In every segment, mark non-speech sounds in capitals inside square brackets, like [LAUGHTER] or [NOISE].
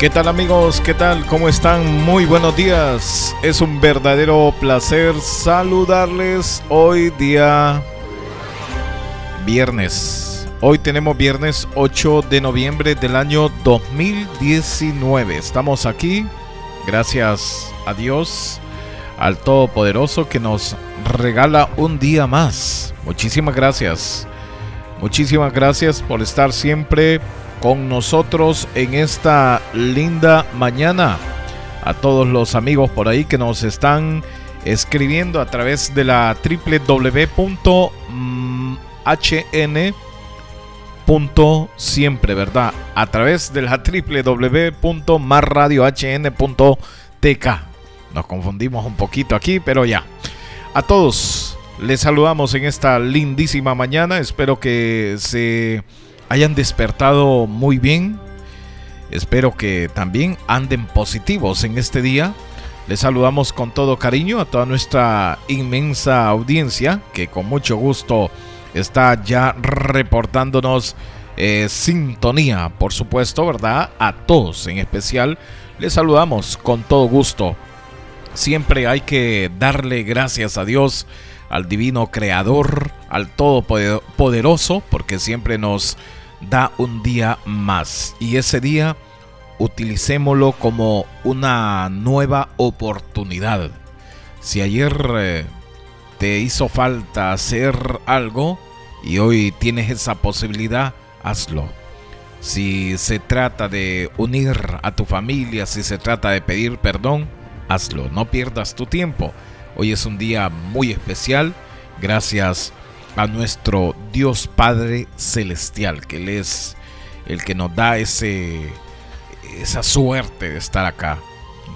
¿Qué tal amigos? ¿Qué tal? ¿Cómo están? Muy buenos días. Es un verdadero placer saludarles hoy día viernes. Hoy tenemos viernes 8 de noviembre del año 2019. Estamos aquí gracias a Dios, al Todopoderoso que nos regala un día más. Muchísimas gracias. Muchísimas gracias por estar siempre con nosotros en esta linda mañana. A todos los amigos por ahí que nos están escribiendo a través de la www.hn.siempre, ¿verdad? A través de la www.marradiohn.tk. Nos confundimos un poquito aquí, pero ya. A todos les saludamos en esta lindísima mañana. Espero que se hayan despertado muy bien. Espero que también anden positivos en este día. Les saludamos con todo cariño a toda nuestra inmensa audiencia que con mucho gusto está ya reportándonos eh, sintonía, por supuesto, ¿verdad? A todos en especial les saludamos con todo gusto. Siempre hay que darle gracias a Dios, al divino creador, al todopoderoso, porque siempre nos da un día más y ese día utilicémoslo como una nueva oportunidad. Si ayer eh, te hizo falta hacer algo y hoy tienes esa posibilidad, hazlo. Si se trata de unir a tu familia, si se trata de pedir perdón, hazlo. No pierdas tu tiempo. Hoy es un día muy especial. Gracias a nuestro Dios Padre Celestial, que Él es el que nos da ese, esa suerte de estar acá.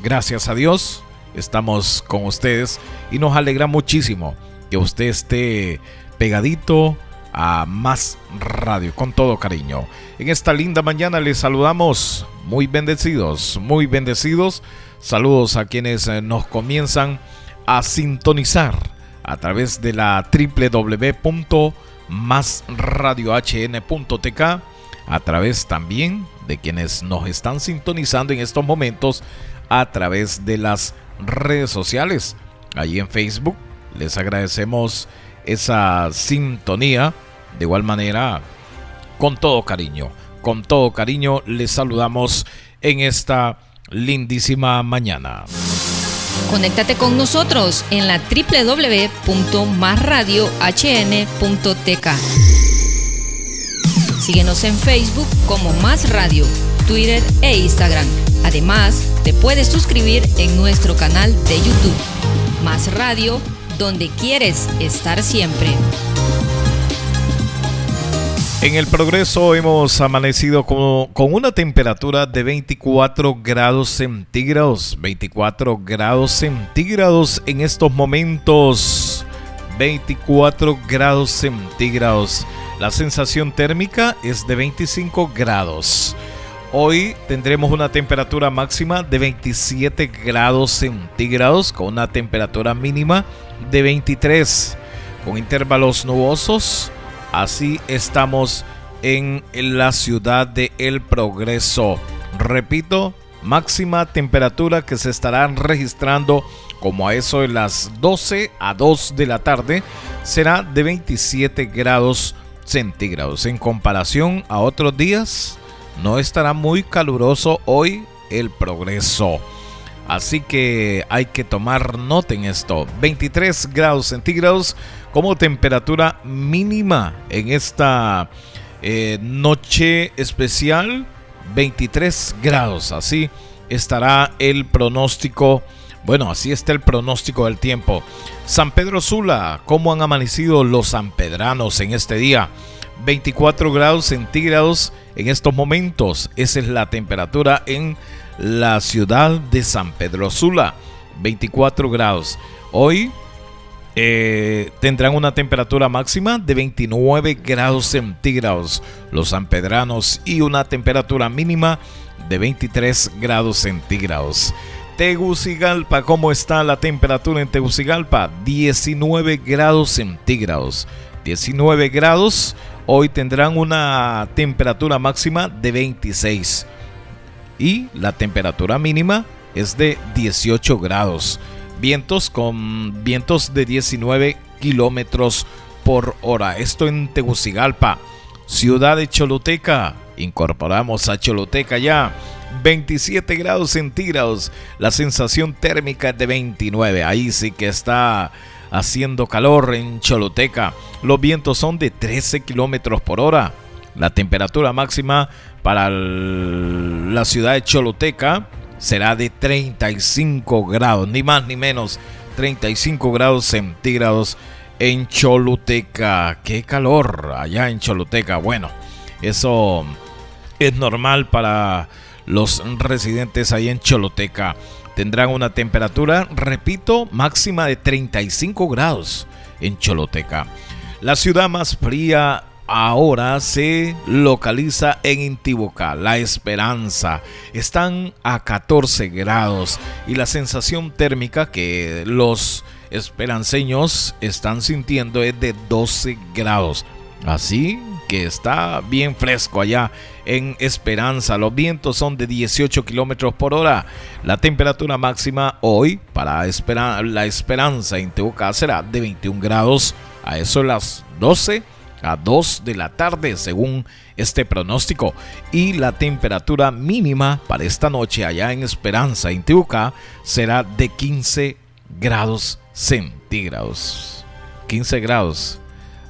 Gracias a Dios estamos con ustedes y nos alegra muchísimo que usted esté pegadito a más radio con todo cariño. En esta linda mañana les saludamos muy bendecidos, muy bendecidos. Saludos a quienes eh, nos comienzan a sintonizar a través de la www.masradiohn.tk, a través también de quienes nos están sintonizando en estos momentos a través de las redes sociales. Allí en Facebook les agradecemos esa sintonía. De igual manera, con todo cariño, con todo cariño les saludamos en esta lindísima mañana. Conéctate con nosotros en la www.masradiohn.tk. Síguenos en Facebook como Más Radio, Twitter e Instagram. Además, te puedes suscribir en nuestro canal de YouTube. Más Radio, donde quieres estar siempre. En el progreso hemos amanecido con, una temperatura de 24 grados centígrados. 24 grados centígrados en estos momentos. 24 grados centígrados. La sensación térmica es de 25 grados. Hoy tendremos una temperatura máxima de 27 grados centígrados con una temperatura mínima de 23 con intervalos nubosos Así estamos en la ciudad de El Progreso. Repito, máxima temperatura que se estarán registrando como a eso de las 12 a 2 de la tarde será de 27 grados centígrados. En comparación a otros días, no estará muy caluroso hoy el progreso. Así que hay que tomar nota en esto. 23 grados centígrados como temperatura mínima en esta eh, noche especial 23 grados. Así estará el pronóstico. Bueno, así está el pronóstico del tiempo. San Pedro Sula, ¿cómo han amanecido los sanpedranos en este día? 24 grados centígrados en estos momentos. Esa es la temperatura en la ciudad de San Pedro Sula. 24 grados. Hoy eh, tendrán una temperatura máxima de 29 grados centígrados los sanpedranos y una temperatura mínima de 23 grados centígrados. Tegucigalpa, ¿cómo está la temperatura en Tegucigalpa? 19 grados centígrados. 19 grados. Hoy tendrán una temperatura máxima de 26. y la temperatura mínima es de 18 grados. Vientos con vientos de 19 kilómetros por hora. Esto en Tegucigalpa, ciudad de Choluteca. Incorporamos a Choluteca ya. 27 grados centígrados. La sensación térmica es de 29. Ahí sí que está haciendo calor en Choluteca. Los vientos son de 13 kilómetros por hora. La temperatura máxima para la ciudad de Choluteca será de 35 grados, ni más ni menos, 35 grados centígrados en Choluteca. Qué calor allá en Choluteca. Bueno, eso es normal para los residentes ahí en Choluteca. Tendrán una temperatura, repito, máxima de 35 grados en Choluteca. La ciudad más fría ahora se localiza en Intibucá, La Esperanza. Están a 14 grados y la sensación térmica que los esperanceños están sintiendo es de 12 grados. Así que está bien fresco allá en Esperanza. Los vientos son de 18 kilómetros por hora. La temperatura máxima hoy para la Esperanza en será de 21 grados. A eso las 12 a 2 de la tarde según este pronóstico y la temperatura mínima para esta noche allá en Esperanza, en será de 15 grados centígrados. 15 grados.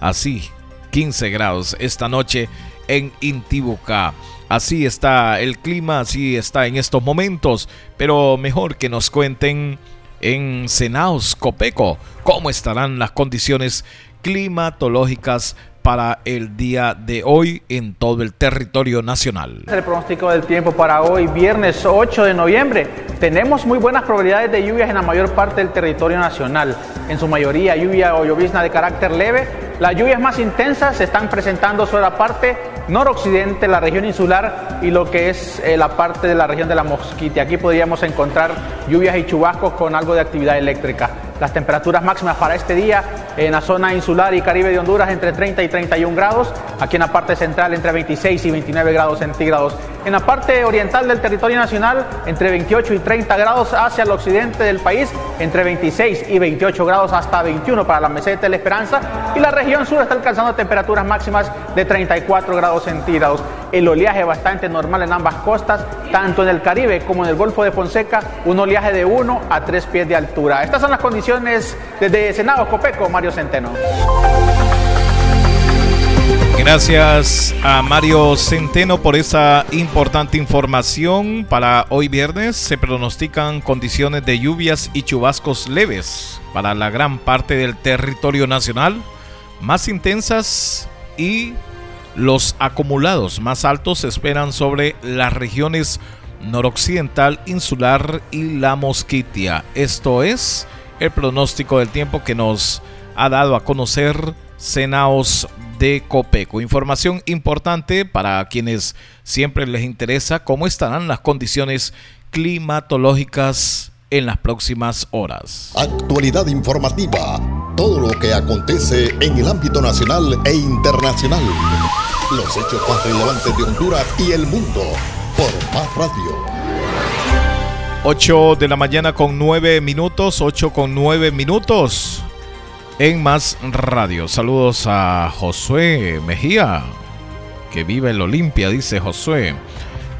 Así, 15 grados esta noche en Intibucá. Así está el clima, así está en estos momentos, pero mejor que nos cuenten en Senaos Copeco cómo estarán las condiciones climatológicas para el día de hoy en todo el territorio nacional. El pronóstico del tiempo para hoy, viernes 8 de noviembre. Tenemos muy buenas probabilidades de lluvias en la mayor parte del territorio nacional. En su mayoría lluvia o llovizna de carácter leve. Las lluvias más intensas se están presentando sobre la parte noroccidente, la región insular y lo que es eh, la parte de la región de la Mosquite. Aquí podríamos encontrar lluvias y chubascos con algo de actividad eléctrica. Las temperaturas máximas para este día en la zona insular y caribe de Honduras entre 30 y 31 grados, aquí en la parte central entre 26 y 29 grados centígrados, en la parte oriental del territorio nacional entre 28 y 30 grados hacia el occidente del país, entre 26 y 28 grados hasta 21 para la meseta de la Esperanza y la región sur está alcanzando temperaturas máximas de 34 grados centígrados. El oleaje bastante normal en ambas costas, tanto en el Caribe como en el Golfo de Fonseca, un oleaje de 1 a 3 pies de altura. Estas son las condiciones desde Senado Copeco, Mario Centeno. Gracias a Mario Centeno por esa importante información. Para hoy viernes se pronostican condiciones de lluvias y chubascos leves para la gran parte del territorio nacional, más intensas y los acumulados más altos se esperan sobre las regiones noroccidental, insular y la Mosquitia. Esto es el pronóstico del tiempo que nos ha dado a conocer Senaos de Copeco. Información importante para quienes siempre les interesa cómo estarán las condiciones climatológicas en las próximas horas. Actualidad informativa. Todo lo que acontece en el ámbito nacional e internacional. Los hechos más relevantes de Honduras y el mundo por Más Radio. 8 de la mañana con 9 minutos, 8 con 9 minutos en Más Radio. Saludos a Josué Mejía, que vive en Olimpia, dice Josué.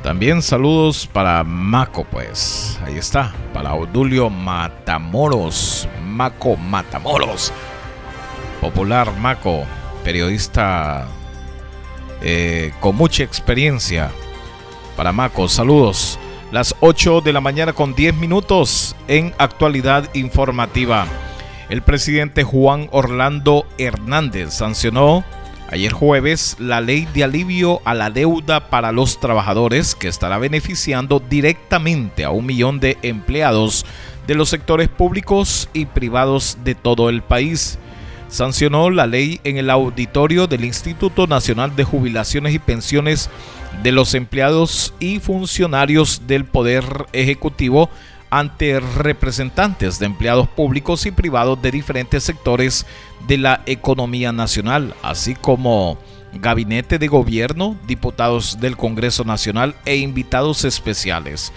También saludos para Maco, pues. Ahí está. Para Odulio Matamoros. Maco Matamoros. Popular Maco. Periodista eh, con mucha experiencia. Para Maco, saludos. Las 8 de la mañana con 10 minutos en actualidad informativa. El presidente Juan Orlando Hernández sancionó ayer jueves la ley de alivio a la deuda para los trabajadores que estará beneficiando directamente a un millón de empleados de los sectores públicos y privados de todo el país. Sancionó la ley en el auditorio del Instituto Nacional de Jubilaciones y Pensiones de los Empleados y Funcionarios del Poder Ejecutivo ante representantes de empleados públicos y privados de diferentes sectores de la economía nacional, así como gabinete de gobierno, diputados del Congreso Nacional e invitados especiales.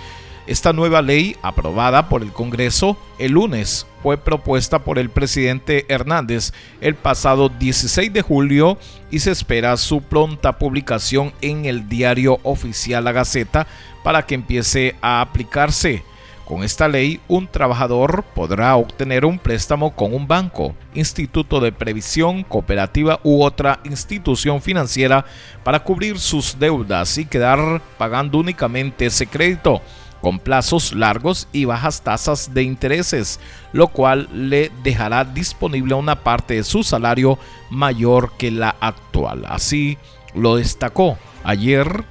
Esta nueva ley, aprobada por el Congreso el lunes, fue propuesta por el presidente Hernández el pasado 16 de julio y se espera su pronta publicación en el diario oficial La Gaceta para que empiece a aplicarse. Con esta ley, un trabajador podrá obtener un préstamo con un banco, instituto de previsión, cooperativa u otra institución financiera para cubrir sus deudas y quedar pagando únicamente ese crédito con plazos largos y bajas tasas de intereses, lo cual le dejará disponible una parte de su salario mayor que la actual. Así lo destacó ayer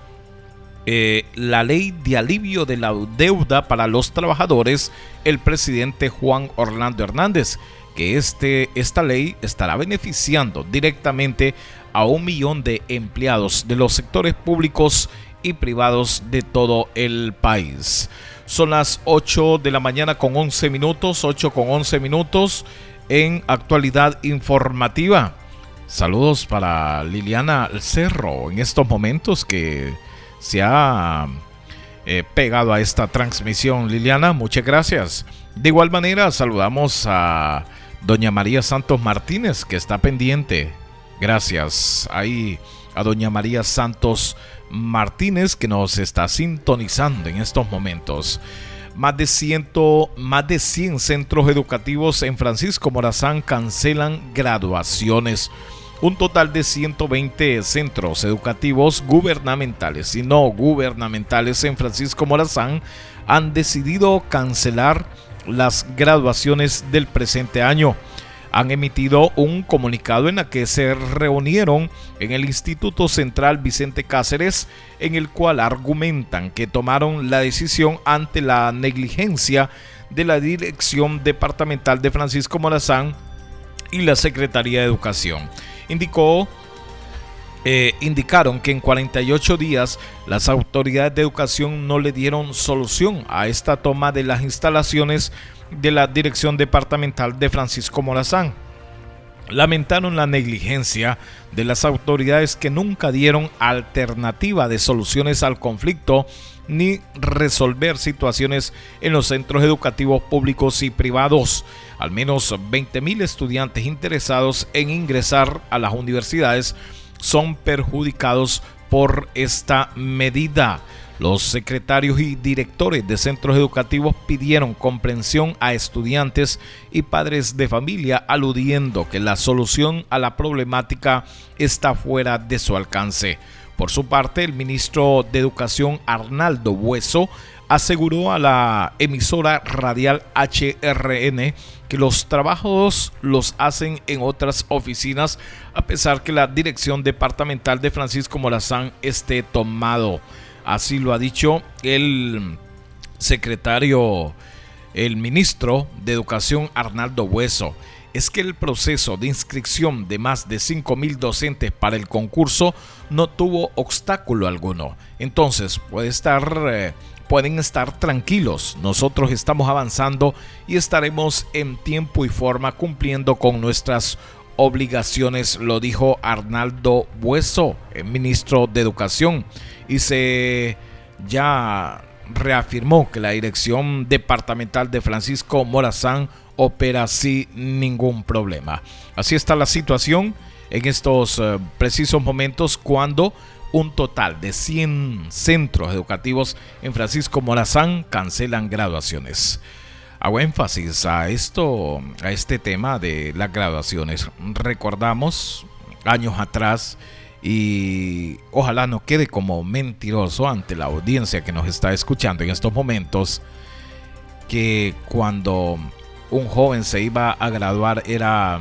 eh, la ley de alivio de la deuda para los trabajadores, el presidente Juan Orlando Hernández, que este, esta ley estará beneficiando directamente a un millón de empleados de los sectores públicos y privados de todo el país. Son las 8 de la mañana con 11 minutos, 8 con 11 minutos en actualidad informativa. Saludos para Liliana Cerro en estos momentos que se ha eh, pegado a esta transmisión. Liliana, muchas gracias. De igual manera, saludamos a doña María Santos Martínez que está pendiente. Gracias. Ahí a doña María Santos Martínez que nos está sintonizando en estos momentos. Más de, ciento, más de 100 centros educativos en Francisco Morazán cancelan graduaciones. Un total de 120 centros educativos gubernamentales y no gubernamentales en Francisco Morazán han decidido cancelar las graduaciones del presente año han emitido un comunicado en el que se reunieron en el Instituto Central Vicente Cáceres, en el cual argumentan que tomaron la decisión ante la negligencia de la Dirección Departamental de Francisco Morazán y la Secretaría de Educación. Indicó eh, indicaron que en 48 días las autoridades de educación no le dieron solución a esta toma de las instalaciones de la Dirección Departamental de Francisco Morazán. Lamentaron la negligencia de las autoridades que nunca dieron alternativa de soluciones al conflicto ni resolver situaciones en los centros educativos públicos y privados. Al menos 20.000 estudiantes interesados en ingresar a las universidades son perjudicados por esta medida. Los secretarios y directores de centros educativos pidieron comprensión a estudiantes y padres de familia aludiendo que la solución a la problemática está fuera de su alcance. Por su parte, el ministro de Educación Arnaldo Hueso aseguró a la emisora radial HRN que los trabajos los hacen en otras oficinas a pesar que la dirección departamental de Francisco Morazán esté tomado. Así lo ha dicho el secretario, el ministro de Educación Arnaldo Hueso. Es que el proceso de inscripción de más de 5.000 docentes para el concurso no tuvo obstáculo alguno. Entonces puede estar, eh, pueden estar tranquilos. Nosotros estamos avanzando y estaremos en tiempo y forma cumpliendo con nuestras obligaciones, lo dijo Arnaldo Hueso, el ministro de Educación y se ya reafirmó que la dirección departamental de Francisco Morazán opera sin ningún problema. Así está la situación en estos eh, precisos momentos cuando un total de 100 centros educativos en Francisco Morazán cancelan graduaciones. Hago énfasis a esto, a este tema de las graduaciones. Recordamos años atrás y ojalá no quede como mentiroso ante la audiencia que nos está escuchando en estos momentos que cuando un joven se iba a graduar era,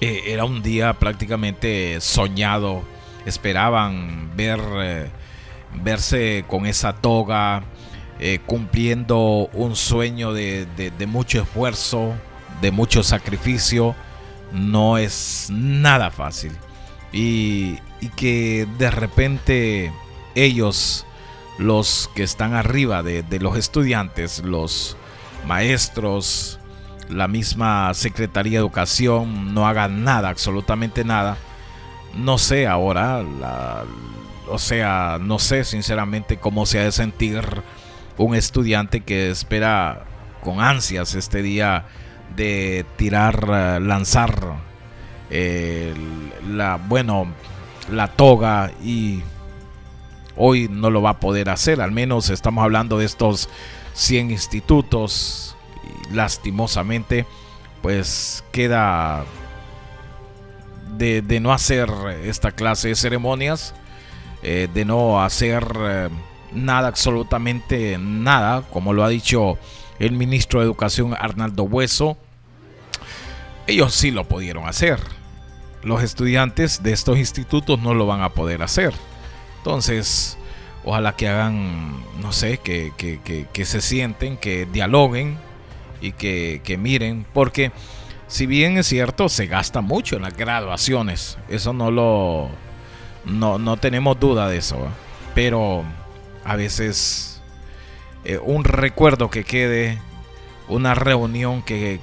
eh, era un día prácticamente soñado. Esperaban ver, eh, verse con esa toga, eh, cumpliendo un sueño de, de mucho esfuerzo, de mucho sacrificio. No es nada fácil y, que de repente ellos, los que están arriba de, los estudiantes, los maestros, la misma Secretaría de Educación, no hagan nada, absolutamente nada, no sé ahora, o sea, no sé sinceramente cómo se ha de sentir un estudiante que espera con ansias este día de tirar, eh, lanzar eh, la, bueno, la toga y hoy no lo va a poder hacer. Al menos estamos hablando de estos 100 institutos y lastimosamente pues queda de, no hacer esta clase de ceremonias, eh, de no hacer nada, absolutamente nada, como lo ha dicho el ministro de Educación Arnaldo Hueso, ellos sí lo pudieron hacer. Los estudiantes de estos institutos no lo van a poder hacer. Entonces, ojalá que hagan, no sé, que, que, se sienten, que dialoguen y que, miren, porque si bien es cierto, se gasta mucho en las graduaciones, eso no lo, no, no tenemos duda de eso, pero a veces eh, un recuerdo que quede, una reunión que,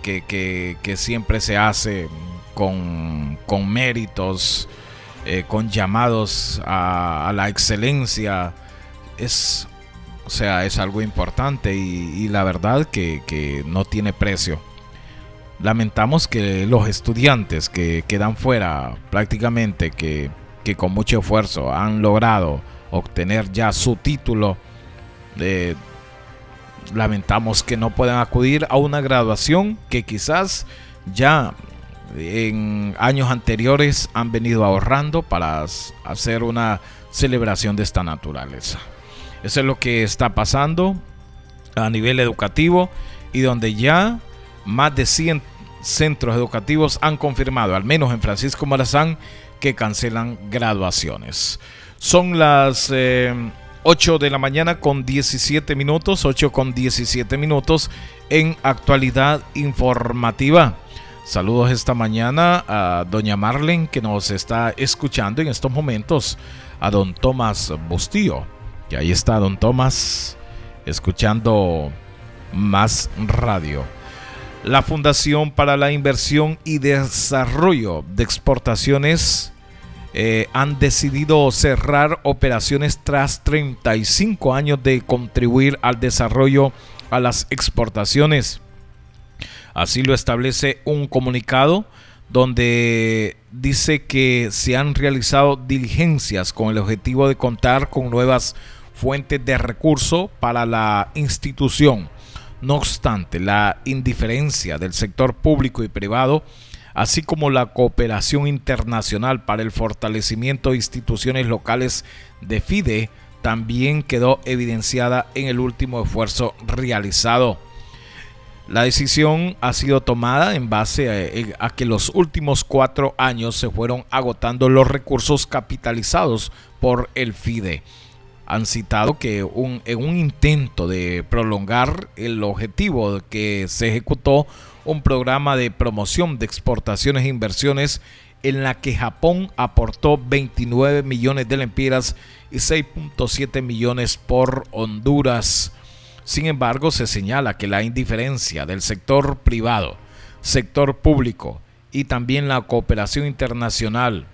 siempre se hace con, méritos, eh, con llamados a, la excelencia, es, o sea, es algo importante y, la verdad que, no tiene precio. Lamentamos que los estudiantes que quedan fuera prácticamente, que, con mucho esfuerzo han logrado obtener ya su título. lamentamos que no puedan acudir a una graduación que quizás ya en años anteriores han venido ahorrando para hacer una celebración de esta naturaleza. Eso es lo que está pasando a nivel educativo y donde ya más de 100 centros educativos han confirmado, al menos en Francisco Morazán, que cancelan graduaciones. Son las 8 eh, de la mañana con 17 minutos, 8 con 17 minutos en actualidad informativa. Saludos esta mañana a doña Marlen que nos está escuchando en estos momentos, a don Tomás Bustillo. Y ahí está don Tomás escuchando más radio. La Fundación para la Inversión y Desarrollo de Exportaciones eh, han decidido cerrar operaciones tras 35 años de contribuir al desarrollo a las exportaciones. Así lo establece un comunicado donde dice que se han realizado diligencias con el objetivo de contar con nuevas fuentes de recurso para la institución. No obstante, la indiferencia del sector público y privado así como la cooperación internacional para el fortalecimiento de instituciones locales de FIDE, también quedó evidenciada en el último esfuerzo realizado. La decisión ha sido tomada en base a, que los últimos cuatro años se fueron agotando los recursos capitalizados por el FIDE. Han citado que en un intento de prolongar el objetivo que se ejecutó un programa de promoción de exportaciones e inversiones en la que Japón aportó 29 millones de lempiras y 6.7 millones por Honduras. Sin embargo, se señala que la indiferencia del sector privado, sector público y también la cooperación internacional,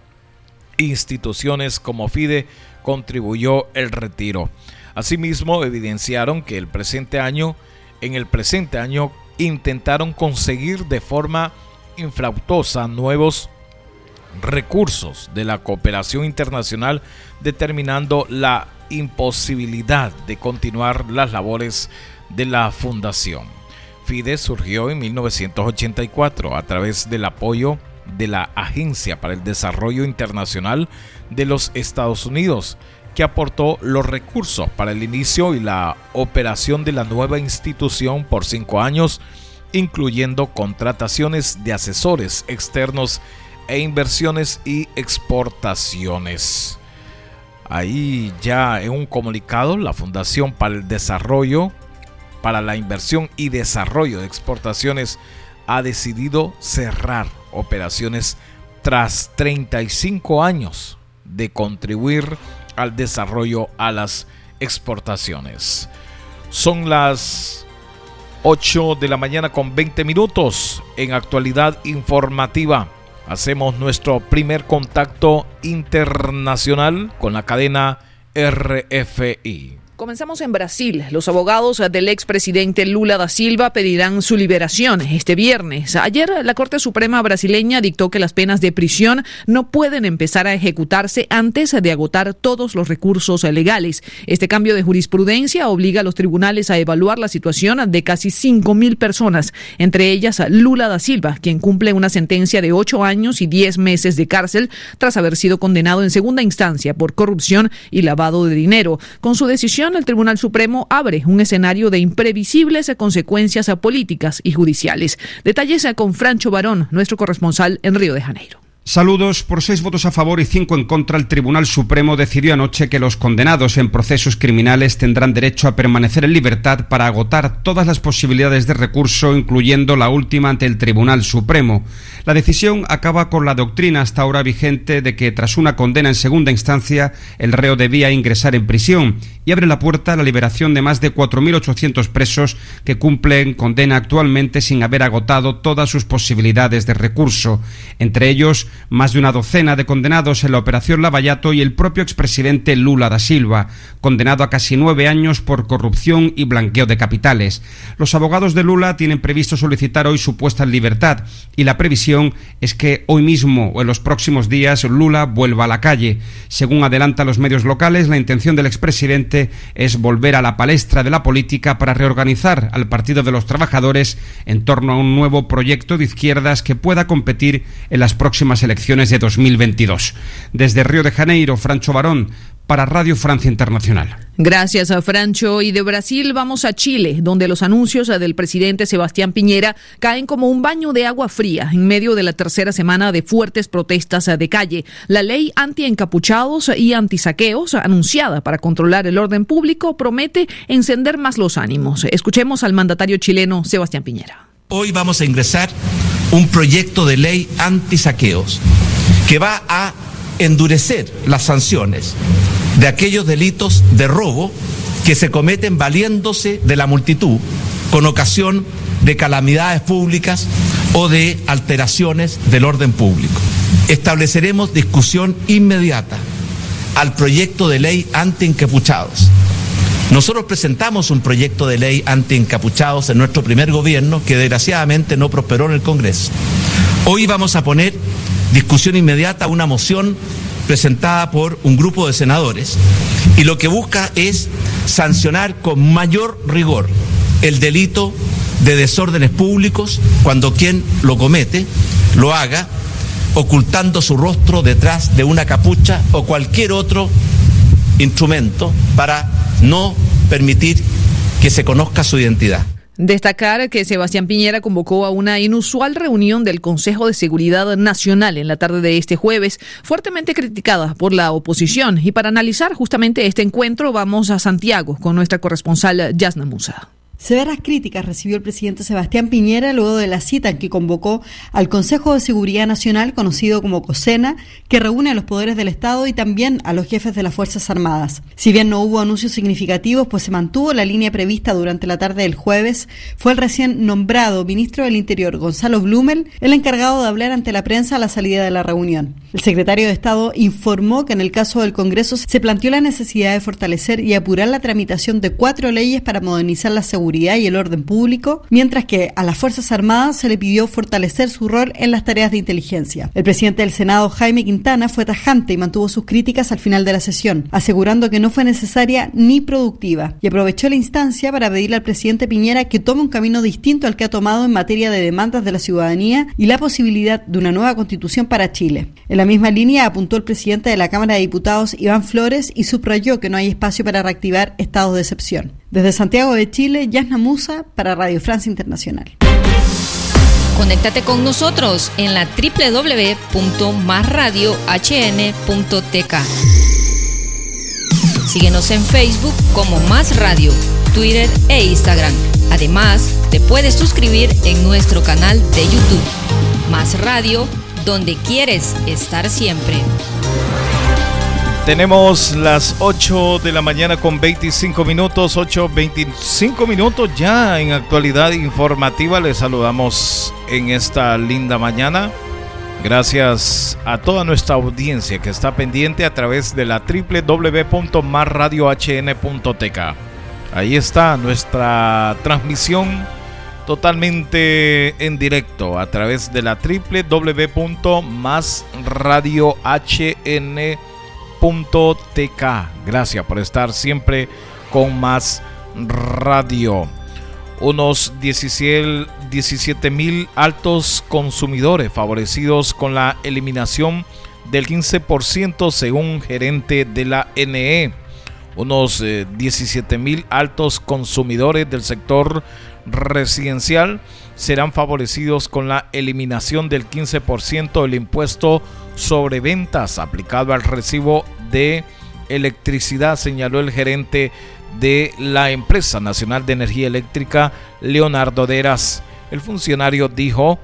instituciones como FIDE, contribuyó el retiro. Asimismo, evidenciaron que el presente año, en el presente año intentaron conseguir de forma infrautosa nuevos recursos de la cooperación internacional, determinando la imposibilidad de continuar las labores de la fundación. FIDE surgió en 1984 a través del apoyo de la Agencia para el Desarrollo Internacional de los Estados Unidos, que aportó los recursos para el inicio y la operación de la nueva institución por cinco años, incluyendo contrataciones de asesores externos e inversiones y exportaciones. Ahí ya en un comunicado, la Fundación para el Desarrollo, para la Inversión y Desarrollo de Exportaciones ha decidido cerrar operaciones tras 35 años de contribuir al desarrollo a las exportaciones. Son las 8 de la mañana con 20 minutos en actualidad informativa. hacemos nuestro primer contacto internacional con la cadena RFI. Comenzamos en Brasil. Los abogados del expresidente Lula da Silva pedirán su liberación este viernes. Ayer la Corte Suprema brasileña dictó que las penas de prisión no pueden empezar a ejecutarse antes de agotar todos los recursos legales. Este cambio de jurisprudencia obliga a los tribunales a evaluar la situación de casi 5.000 personas, entre ellas Lula da Silva, quien cumple una sentencia de 8 años y 10 meses de cárcel tras haber sido condenado en segunda instancia por corrupción y lavado de dinero. Con su decisión el Tribunal Supremo abre un escenario de imprevisibles consecuencias políticas y judiciales. Detalles con Francho Barón, nuestro corresponsal en Río de Janeiro. Saludos. Por seis votos a favor y cinco en contra, el Tribunal Supremo decidió anoche que los condenados en procesos criminales tendrán derecho a permanecer en libertad para agotar todas las posibilidades de recurso, incluyendo la última ante el Tribunal Supremo. La decisión acaba con la doctrina hasta ahora vigente de que tras una condena en segunda instancia el reo debía ingresar en prisión y abre la puerta a la liberación de más de 4.800 presos que cumplen condena actualmente sin haber agotado todas sus posibilidades de recurso. Entre ellos, más de una docena de condenados en la Operación Lavallato y el propio expresidente Lula da Silva, condenado a casi nueve años por corrupción y blanqueo de capitales. Los abogados de Lula tienen previsto solicitar hoy su puesta en libertad y la previsión es que hoy mismo o en los próximos días Lula vuelva a la calle. Según adelantan los medios locales, la intención del expresidente es volver a la palestra de la política para reorganizar al Partido de los Trabajadores en torno a un nuevo proyecto de izquierdas que pueda competir en las próximas elecciones de 2022. Desde Río de Janeiro, Francho Barón, para Radio Francia Internacional. Gracias a Francho. Y de Brasil vamos a Chile, donde los anuncios del presidente Sebastián Piñera caen como un baño de agua fría en medio de la tercera semana de fuertes protestas de calle. La ley anti-encapuchados y antisaqueos, anunciada para controlar el orden público, promete encender más los ánimos. Escuchemos al mandatario chileno Sebastián Piñera. Hoy vamos a ingresar un proyecto de ley anti-saqueos que va a endurecer las sanciones de aquellos delitos de robo que se cometen valiéndose de la multitud con ocasión de calamidades públicas o de alteraciones del orden público. Estableceremos discusión inmediata al proyecto de ley anti-encapuchados. Nosotros presentamos un proyecto de ley anti-encapuchados en nuestro primer gobierno que desgraciadamente no prosperó en el Congreso. Hoy vamos a poner discusión inmediata una moción presentada por un grupo de senadores y lo que busca es sancionar con mayor rigor el delito de desórdenes públicos cuando quien lo comete lo haga ocultando su rostro detrás de una capucha o cualquier otro instrumento para no permitir que se conozca su identidad. Destacar que Sebastián Piñera convocó a una inusual reunión del Consejo de Seguridad Nacional en la tarde de este jueves, fuertemente criticada por la oposición. Y para analizar justamente este encuentro vamos a Santiago con nuestra corresponsal Yasna Musa. Severas críticas recibió el presidente Sebastián Piñera luego de la cita en que convocó al Consejo de Seguridad Nacional, conocido como COSENA, que reúne a los poderes del Estado y también a los jefes de las Fuerzas Armadas. Si bien no hubo anuncios significativos, pues se mantuvo la línea prevista durante la tarde del jueves, fue el recién nombrado ministro del Interior, Gonzalo Blumel, el encargado de hablar ante la prensa a la salida de la reunión. El secretario de Estado informó que en el caso del Congreso se planteó la necesidad de fortalecer y apurar la tramitación de cuatro leyes para modernizar la seguridad y el orden público, mientras que a las Fuerzas Armadas se le pidió fortalecer su rol en las tareas de inteligencia. El presidente del Senado, Jaime Quintana, fue tajante y mantuvo sus críticas al final de la sesión, asegurando que no fue necesaria ni productiva, y aprovechó la instancia para pedirle al presidente Piñera que tome un camino distinto al que ha tomado en materia de demandas de la ciudadanía y la posibilidad de una nueva constitución para Chile. En la misma línea apuntó el presidente de la Cámara de Diputados, Iván Flores, y subrayó que no hay espacio para reactivar estados de excepción. Desde Santiago de Chile, Yasna Musa para Radio Francia Internacional. Conéctate con nosotros en la www.masradiohn.tk. Síguenos en Facebook como Más Radio, Twitter e Instagram. Además, te puedes suscribir en nuestro canal de YouTube. Más Radio, donde quieres estar siempre. Tenemos las 8 de la mañana con 25 minutos, 8, 25 minutos ya en actualidad informativa. Les saludamos en esta linda mañana Gracias a toda nuestra audiencia que está pendiente a través de la www.marradiohn.tk. Ahí está nuestra transmisión totalmente en directo a través de la www.masradiohn.tk. Gracias por estar siempre con Más Radio. Unos 17 mil altos consumidores favorecidos con la eliminación del 15% según gerente de la NE. Unos 17 eh, mil altos consumidores del sector residencial serán favorecidos con la eliminación del 15% del impuesto sobre ventas aplicado al recibo de electricidad, señaló el gerente de la empresa nacional de energía eléctrica, Leonardo Deras. El funcionario dijo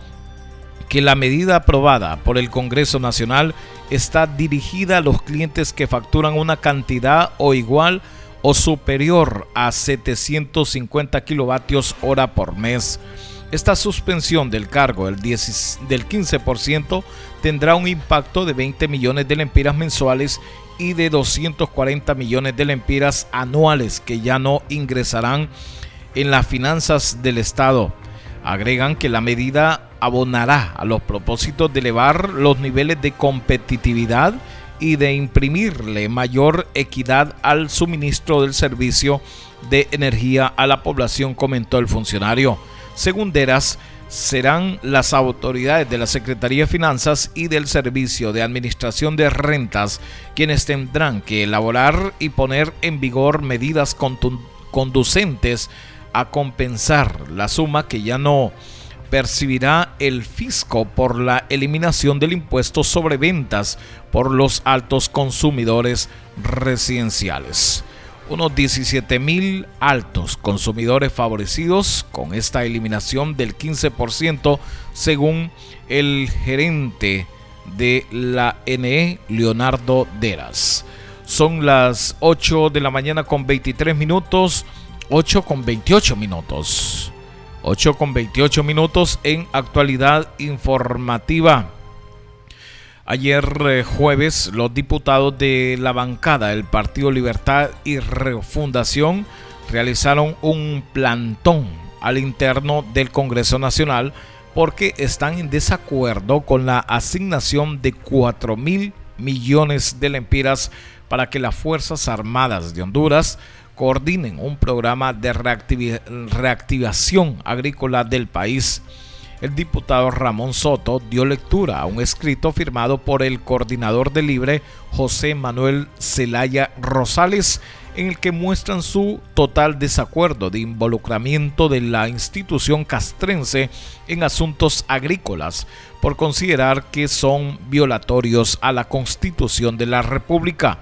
que la medida aprobada por el Congreso Nacional está dirigida a los clientes que facturan una cantidad o igual o superior a 750 kilovatios hora por mes. Esta suspensión del cargo del, 15% tendrá un impacto de 20 millones de lempiras mensuales y de 240 millones de lempiras anuales que ya no ingresarán en las finanzas del Estado. Agregan que la medida abonará a los propósitos de elevar los niveles de competitividad y de imprimirle mayor equidad al suministro del servicio de energía a la población, comentó el funcionario. Según Deras, serán las autoridades de la Secretaría de Finanzas y del Servicio de Administración de Rentas quienes tendrán que elaborar y poner en vigor medidas conducentes a compensar la suma que ya no percibirá el fisco por la eliminación del impuesto sobre ventas por los altos consumidores residenciales unos 17 mil altos consumidores favorecidos con esta eliminación del 15% según el gerente de la NE, Leonardo Deras. Son las 8 de la mañana con 23 minutos, 8 con 28 minutos. 8 con 28 minutos en actualidad informativa. Ayer eh, jueves, los diputados de la bancada del Partido Libertad y Refundación realizaron un plantón al interno del Congreso Nacional porque están en desacuerdo con la asignación de 4 mil millones de lempiras para que las Fuerzas Armadas de Honduras coordinen un programa de reactivación agrícola del país el diputado Ramón Soto dio lectura a un escrito firmado por el coordinador de Libre, José Manuel Zelaya Rosales, en el que muestran su total desacuerdo de involucramiento de la institución castrense en asuntos agrícolas, por considerar que son violatorios a la Constitución de la República.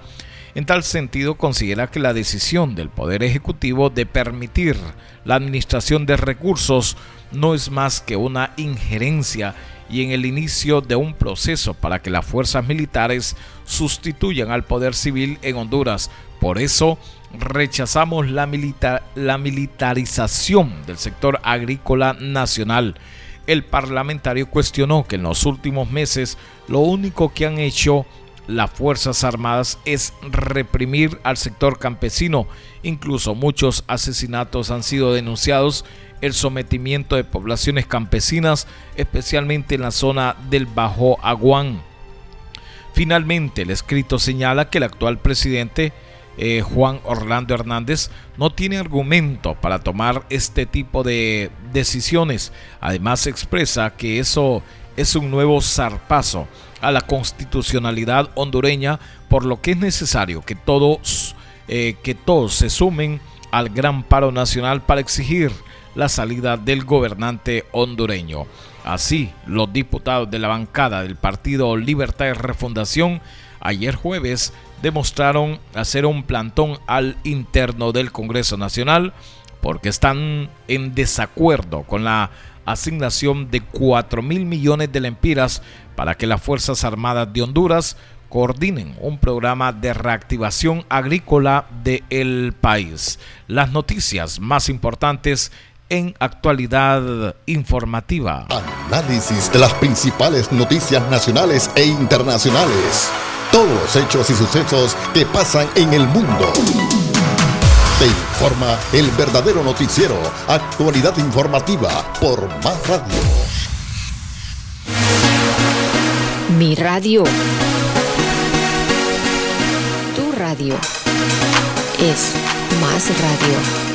En tal sentido, considera que la decisión del Poder Ejecutivo de permitir la administración de recursos no es más que una injerencia y en el inicio de un proceso para que las fuerzas militares sustituyan al poder civil en Honduras. Por eso rechazamos la, la militarización del sector agrícola nacional. El parlamentario cuestionó que en los últimos meses lo único que han hecho las Fuerzas Armadas es reprimir al sector campesino. Incluso muchos asesinatos han sido denunciados el sometimiento de poblaciones campesinas, especialmente en la zona del Bajo Aguán. Finalmente, el escrito señala que el actual presidente eh, Juan Orlando Hernández no tiene argumento para tomar este tipo de decisiones. Además, expresa que eso es un nuevo zarpazo a la constitucionalidad hondureña, por lo que es necesario que todos, eh, que todos se sumen al gran paro nacional para exigir la salida del gobernante hondureño. Así, los diputados de la bancada del Partido Libertad y Refundación ayer jueves demostraron hacer un plantón al interno del Congreso Nacional porque están en desacuerdo con la asignación de 4 mil millones de lempiras para que las Fuerzas Armadas de Honduras coordinen un programa de reactivación agrícola del país. Las noticias más importantes en actualidad informativa. Análisis de las principales noticias nacionales e internacionales. Todos los hechos y sucesos que pasan en el mundo. Te informa el verdadero noticiero, actualidad informativa por Más Radio. Mi radio. Tu radio. Es Más Radio.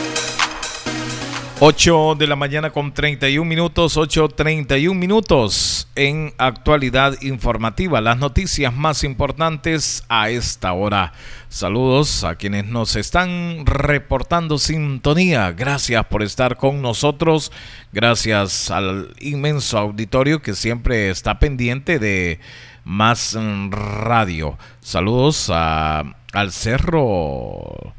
8 de la mañana con 31 minutos, 8.31 minutos en actualidad informativa. Las noticias más importantes a esta hora. Saludos a quienes nos están reportando sintonía. Gracias por estar con nosotros. Gracias al inmenso auditorio que siempre está pendiente de más radio. Saludos a, al cerro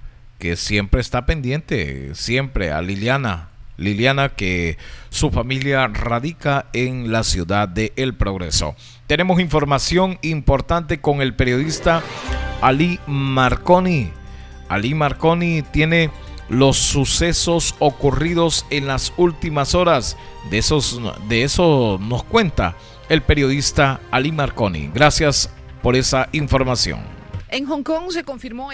que siempre está pendiente, siempre a Liliana. Liliana, que su familia radica en la ciudad de El Progreso. Tenemos información importante con el periodista Ali Marconi. Ali Marconi tiene los sucesos ocurridos en las últimas horas. De, esos, de eso nos cuenta el periodista Ali Marconi. Gracias por esa información. En Hong Kong se confirmó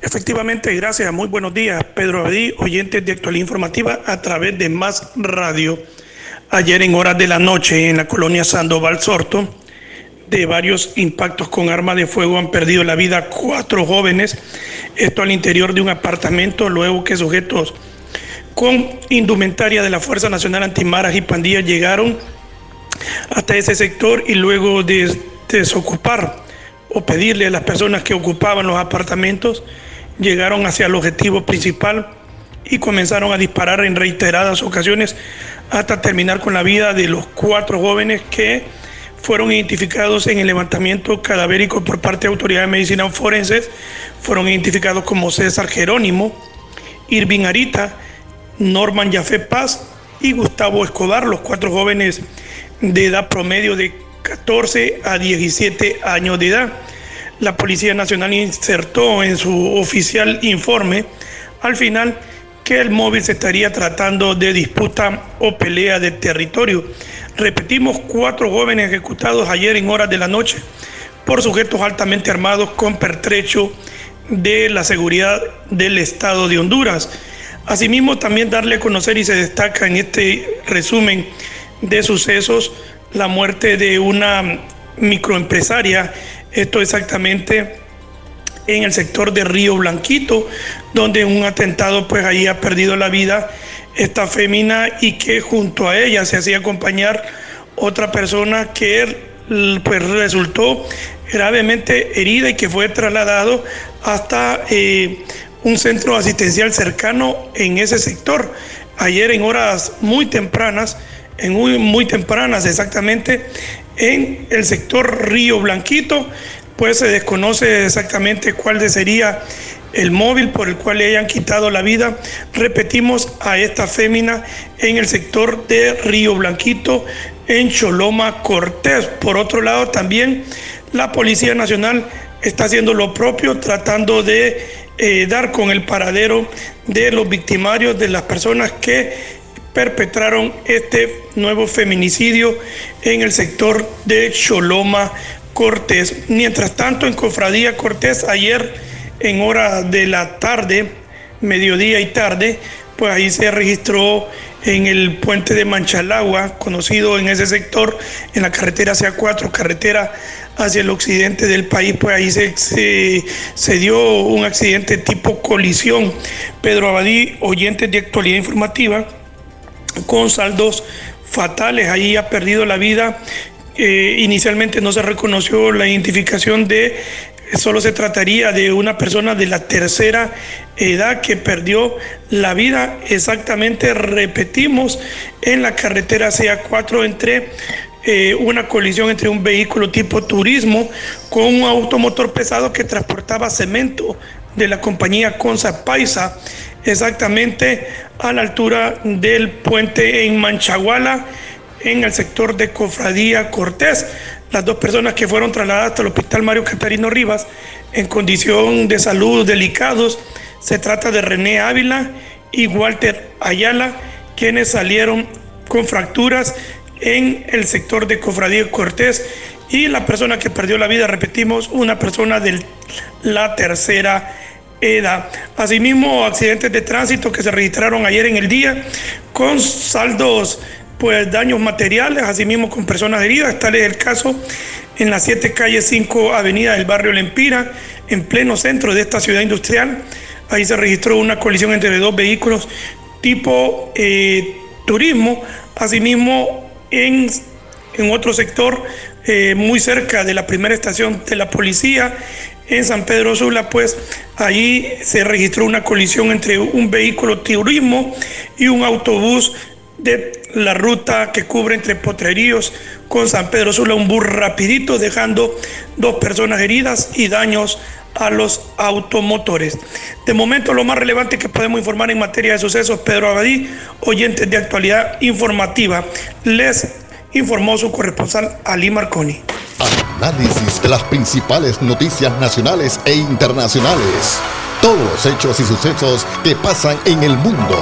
Efectivamente, gracias. Muy buenos días, Pedro Abadí, oyentes de Actualidad Informativa a través de Más Radio. Ayer en horas de la noche en la colonia Sandoval Sorto, de varios impactos con arma de fuego han perdido la vida cuatro jóvenes, esto al interior de un apartamento, luego que sujetos con indumentaria de la Fuerza Nacional Antimaras y Pandillas llegaron hasta ese sector y luego de desocupar o pedirle a las personas que ocupaban los apartamentos, llegaron hacia el objetivo principal y comenzaron a disparar en reiteradas ocasiones hasta terminar con la vida de los cuatro jóvenes que fueron identificados en el levantamiento cadavérico por parte de autoridades de medicina forenses, fueron identificados como César Jerónimo, Irving Arita, Norman Jafé Paz y Gustavo Escobar, los cuatro jóvenes de edad promedio de 14 a 17 años de edad. La Policía Nacional insertó en su oficial informe al final que el móvil se estaría tratando de disputa o pelea de territorio. Repetimos, cuatro jóvenes ejecutados ayer en horas de la noche por sujetos altamente armados con pertrecho de la seguridad del Estado de Honduras. Asimismo, también darle a conocer y se destaca en este resumen de sucesos la muerte de una microempresaria, esto exactamente en el sector de Río Blanquito, donde un atentado pues ahí ha perdido la vida esta fémina y que junto a ella se hacía acompañar otra persona que pues resultó gravemente herida y que fue trasladado hasta eh, un centro asistencial cercano en ese sector. Ayer en horas muy tempranas, en muy tempranas exactamente en el sector Río Blanquito, pues se desconoce exactamente cuál sería el móvil por el cual le hayan quitado la vida. Repetimos a esta fémina en el sector de Río Blanquito, en Choloma Cortés. Por otro lado, también la Policía Nacional está haciendo lo propio, tratando de eh, dar con el paradero de los victimarios, de las personas que perpetraron este nuevo feminicidio en el sector de Choloma Cortés. Mientras tanto, en Cofradía Cortés, ayer en hora de la tarde, mediodía y tarde, pues ahí se registró en el puente de Manchalagua, conocido en ese sector, en la carretera C4, carretera hacia el occidente del país, pues ahí se, se, se, dio un accidente tipo colisión. Pedro Abadí, oyente de actualidad informativa, con saldos fatales. Ahí ha perdido la vida. Eh, inicialmente no se reconoció la identificación de, solo se trataría de una persona de la tercera edad que perdió la vida. Exactamente, repetimos, en la carretera CA4 entre eh, una colisión entre un vehículo tipo turismo con un automotor pesado que transportaba cemento de la compañía Consa Paisa exactamente a la altura del puente en Manchaguala, en el sector de Cofradía Cortés. Las dos personas que fueron trasladadas hasta el hospital Mario Catarino Rivas en condición de salud delicados, se trata de René Ávila y Walter Ayala, quienes salieron con fracturas en el sector de Cofradía Cortés y la persona que perdió la vida, repetimos, una persona de la tercera Asimismo, accidentes de tránsito que se registraron ayer en el día con saldos, pues daños materiales, asimismo con personas heridas. Tal es el caso en las 7 calles 5 avenida del barrio Lempira, en pleno centro de esta ciudad industrial. Ahí se registró una colisión entre dos vehículos tipo eh, turismo. Asimismo, en, en otro sector eh, muy cerca de la primera estación de la policía, en San Pedro Sula, pues ahí se registró una colisión entre un vehículo turismo y un autobús de la ruta que cubre entre Potreríos con San Pedro Sula, un bus rapidito dejando dos personas heridas y daños a los automotores. De momento lo más relevante que podemos informar en materia de sucesos, Pedro Abadí, oyentes de actualidad informativa, les informó su corresponsal Ali Marconi. Análisis de las principales noticias nacionales e internacionales. Todos los hechos y sucesos que pasan en el mundo.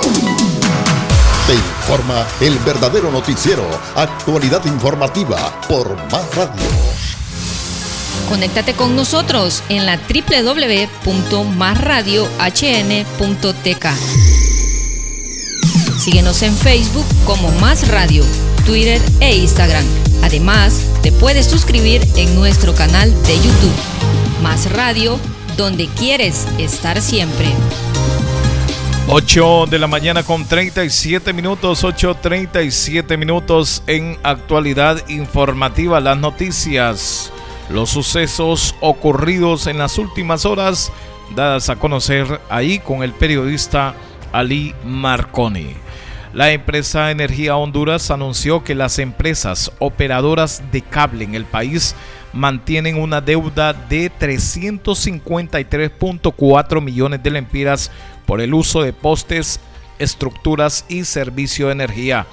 Te informa el verdadero noticiero, actualidad informativa por Más Radio. Conéctate con nosotros en la www.masradiohn.tk. Síguenos en Facebook como Más Radio, Twitter e Instagram. Además, te puedes suscribir en nuestro canal de YouTube. Más Radio, donde quieres estar siempre. 8 de la mañana con 37 minutos, 8.37 minutos en actualidad informativa. Las noticias, los sucesos ocurridos en las últimas horas, dadas a conocer ahí con el periodista Ali Marconi. La empresa Energía Honduras anunció que las empresas operadoras de cable en el país mantienen una deuda de 353.4 millones de lempiras por el uso de postes, estructuras y servicio de energía.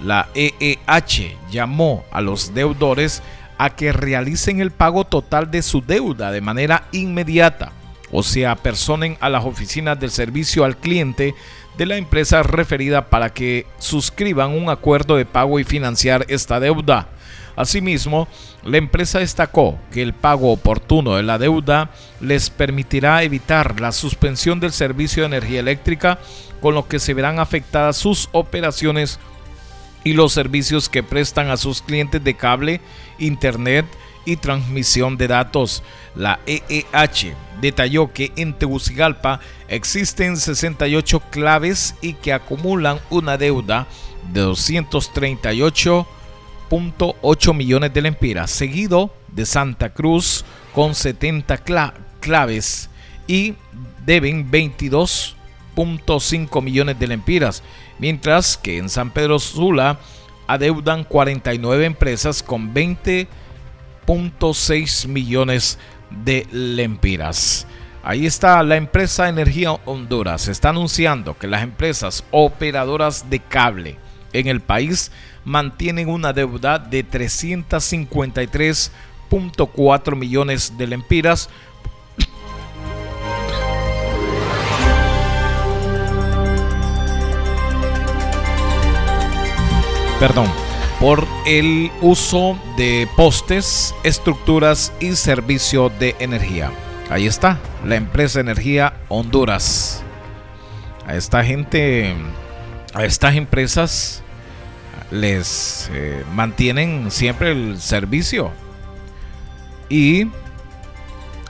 La EEH llamó a los deudores a que realicen el pago total de su deuda de manera inmediata o se apersonen a las oficinas del servicio al cliente de la empresa referida para que suscriban un acuerdo de pago y financiar esta deuda. Asimismo, la empresa destacó que el pago oportuno de la deuda les permitirá evitar la suspensión del servicio de energía eléctrica, con lo que se verán afectadas sus operaciones y los servicios que prestan a sus clientes de cable, internet y transmisión de datos. La EEH detalló que en Tegucigalpa existen 68 claves y que acumulan una deuda de 238 .8 millones de lempiras, seguido de Santa Cruz con 70 claves y deben 22.5 millones de lempiras, mientras que en San Pedro Sula adeudan 49 empresas con 20.6 millones de lempiras. Ahí está la empresa Energía Honduras. Está anunciando que las empresas operadoras de cable en el país mantienen una deuda de 353.4 millones de lempiras. Perdón, por el uso de postes, estructuras y servicio de energía. Ahí está, la empresa Energía Honduras. A esta gente, a estas empresas les eh, mantienen siempre el servicio y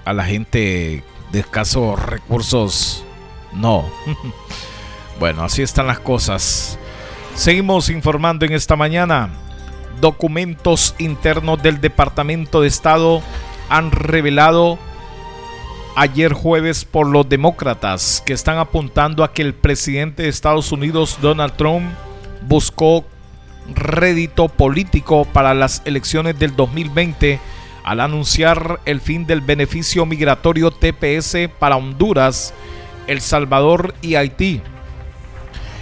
a la gente de escasos recursos no. [LAUGHS] bueno, así están las cosas. Seguimos informando en esta mañana. Documentos internos del Departamento de Estado han revelado ayer jueves por los demócratas que están apuntando a que el presidente de Estados Unidos, Donald Trump, buscó rédito político para las elecciones del 2020 al anunciar el fin del beneficio migratorio TPS para Honduras, El Salvador y Haití.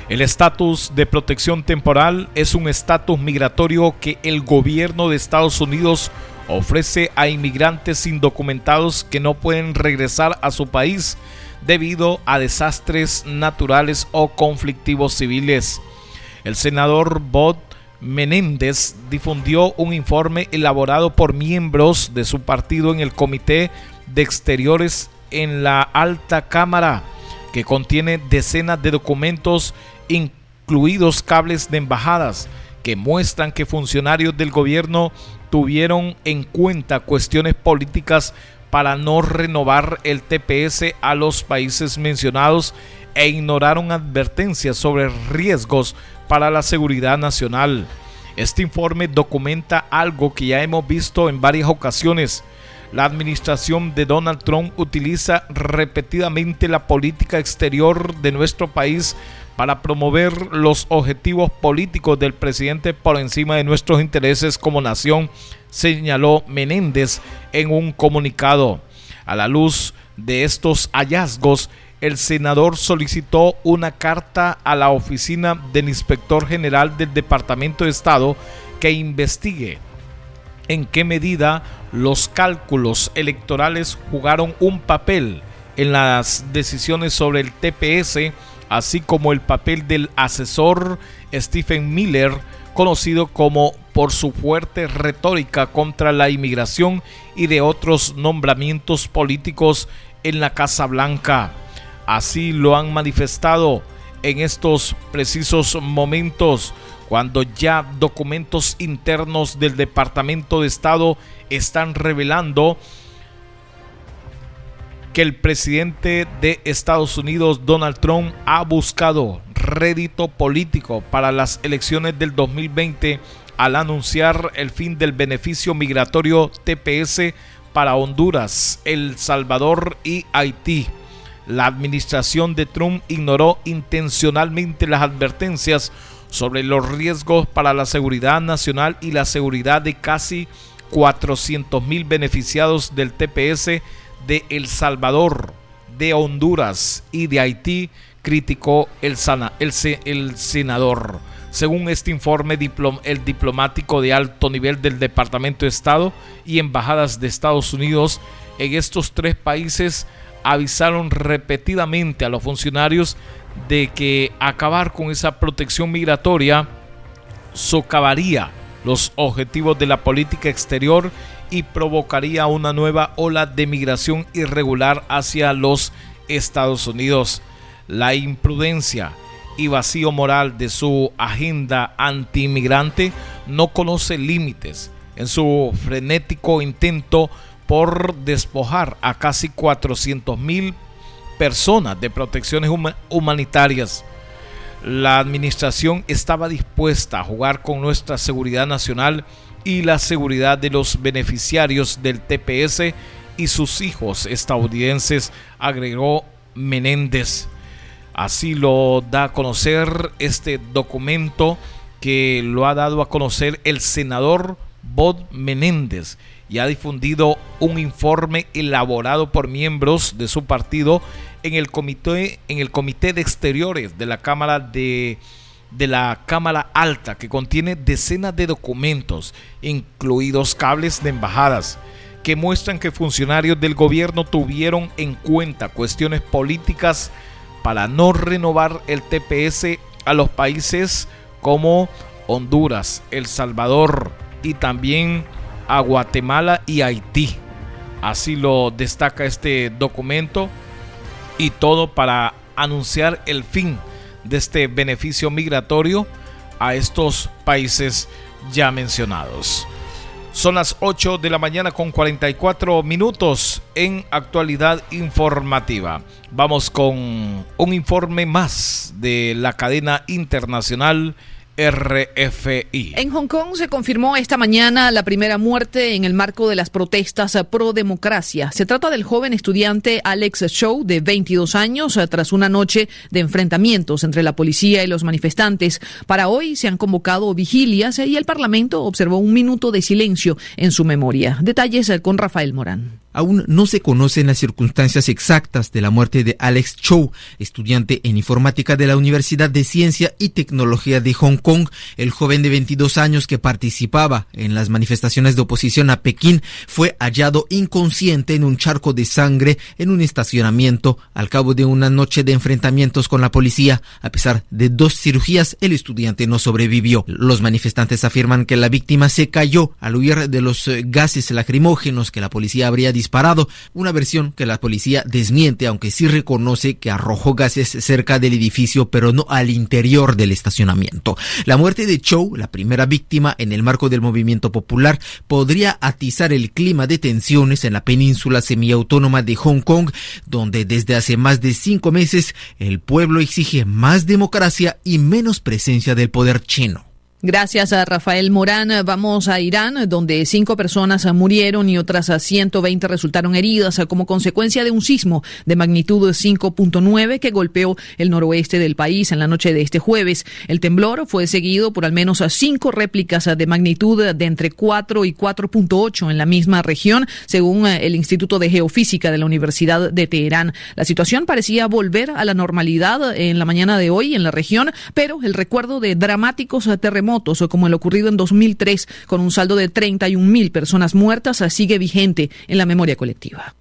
El estatus de protección temporal es un estatus migratorio que el gobierno de Estados Unidos ofrece a inmigrantes indocumentados que no pueden regresar a su país debido a desastres naturales o conflictivos civiles. El senador Bob Menéndez difundió un informe elaborado por miembros de su partido en el Comité de Exteriores en la Alta Cámara, que contiene decenas de documentos, incluidos cables de embajadas, que muestran que funcionarios del gobierno tuvieron en cuenta cuestiones políticas para no renovar el TPS a los países mencionados e ignoraron advertencias sobre riesgos para la seguridad nacional. Este informe documenta algo que ya hemos visto en varias ocasiones. La administración de Donald Trump utiliza repetidamente la política exterior de nuestro país para promover los objetivos políticos del presidente por encima de nuestros intereses como nación, señaló Menéndez en un comunicado. A la luz de estos hallazgos, el senador solicitó una carta a la oficina del inspector general del Departamento de Estado que investigue en qué medida los cálculos electorales jugaron un papel en las decisiones sobre el TPS, así como el papel del asesor Stephen Miller, conocido como por su fuerte retórica contra la inmigración y de otros nombramientos políticos en la Casa Blanca. Así lo han manifestado en estos precisos momentos cuando ya documentos internos del Departamento de Estado están revelando que el presidente de Estados Unidos, Donald Trump, ha buscado rédito político para las elecciones del 2020 al anunciar el fin del beneficio migratorio TPS para Honduras, El Salvador y Haití. La administración de Trump ignoró intencionalmente las advertencias sobre los riesgos para la seguridad nacional y la seguridad de casi 400 mil beneficiados del TPS de El Salvador, de Honduras y de Haití, criticó el, el, senador. Según este informe, el diplomático de alto nivel del Departamento de Estado y embajadas de Estados Unidos en estos tres países avisaron repetidamente a los funcionarios de que acabar con esa protección migratoria socavaría los objetivos de la política exterior y provocaría una nueva ola de migración irregular hacia los Estados Unidos. La imprudencia y vacío moral de su agenda antiinmigrante no conoce límites en su frenético intento por despojar a casi 400 mil personas de protecciones humanitarias. La administración estaba dispuesta a jugar con nuestra seguridad nacional y la seguridad de los beneficiarios del TPS y sus hijos estadounidenses, agregó Menéndez. Así lo da a conocer este documento que lo ha dado a conocer el senador Bob Menéndez y ha difundido un informe elaborado por miembros de su partido en el comité, en el comité de exteriores de la Cámara de, de la Cámara Alta, que contiene decenas de documentos, incluidos cables de embajadas, que muestran que funcionarios del gobierno tuvieron en cuenta cuestiones políticas para no renovar el TPS a los países como Honduras, El Salvador y también a Guatemala y Haití. Así lo destaca este documento y todo para anunciar el fin de este beneficio migratorio a estos países ya mencionados. Son las 8 de la mañana con 44 minutos en actualidad informativa. Vamos con un informe más de la cadena internacional RFI. En Hong Kong se confirmó esta mañana la primera muerte en el marco de las protestas pro democracia. Se trata del joven estudiante Alex Show, de 22 años, tras una noche de enfrentamientos entre la policía y los manifestantes. Para hoy se han convocado vigilias y el Parlamento observó un minuto de silencio en su memoria. Detalles con Rafael Morán. Aún no se conocen las circunstancias exactas de la muerte de Alex Chow, estudiante en informática de la Universidad de Ciencia y Tecnología de Hong Kong. El joven de 22 años que participaba en las manifestaciones de oposición a Pekín fue hallado inconsciente en un charco de sangre en un estacionamiento al cabo de una noche de enfrentamientos con la policía. A pesar de dos cirugías, el estudiante no sobrevivió. Los manifestantes afirman que la víctima se cayó al huir de los eh, gases lacrimógenos que la policía habría disparado, una versión que la policía desmiente, aunque sí reconoce que arrojó gases cerca del edificio, pero no al interior del estacionamiento. La muerte de Chow, la primera víctima en el marco del movimiento popular, podría atizar el clima de tensiones en la península semiautónoma de Hong Kong, donde desde hace más de cinco meses el pueblo exige más democracia y menos presencia del poder chino. Gracias a Rafael Morán. Vamos a Irán, donde cinco personas murieron y otras 120 resultaron heridas como consecuencia de un sismo de magnitud 5.9 que golpeó el noroeste del país en la noche de este jueves. El temblor fue seguido por al menos cinco réplicas de magnitud de entre 4 y 4.8 en la misma región, según el Instituto de Geofísica de la Universidad de Teherán. La situación parecía volver a la normalidad en la mañana de hoy en la región, pero el recuerdo de dramáticos terremotos o como el ocurrido en 2003 con un saldo de 31 mil personas muertas sigue vigente en la memoria colectiva.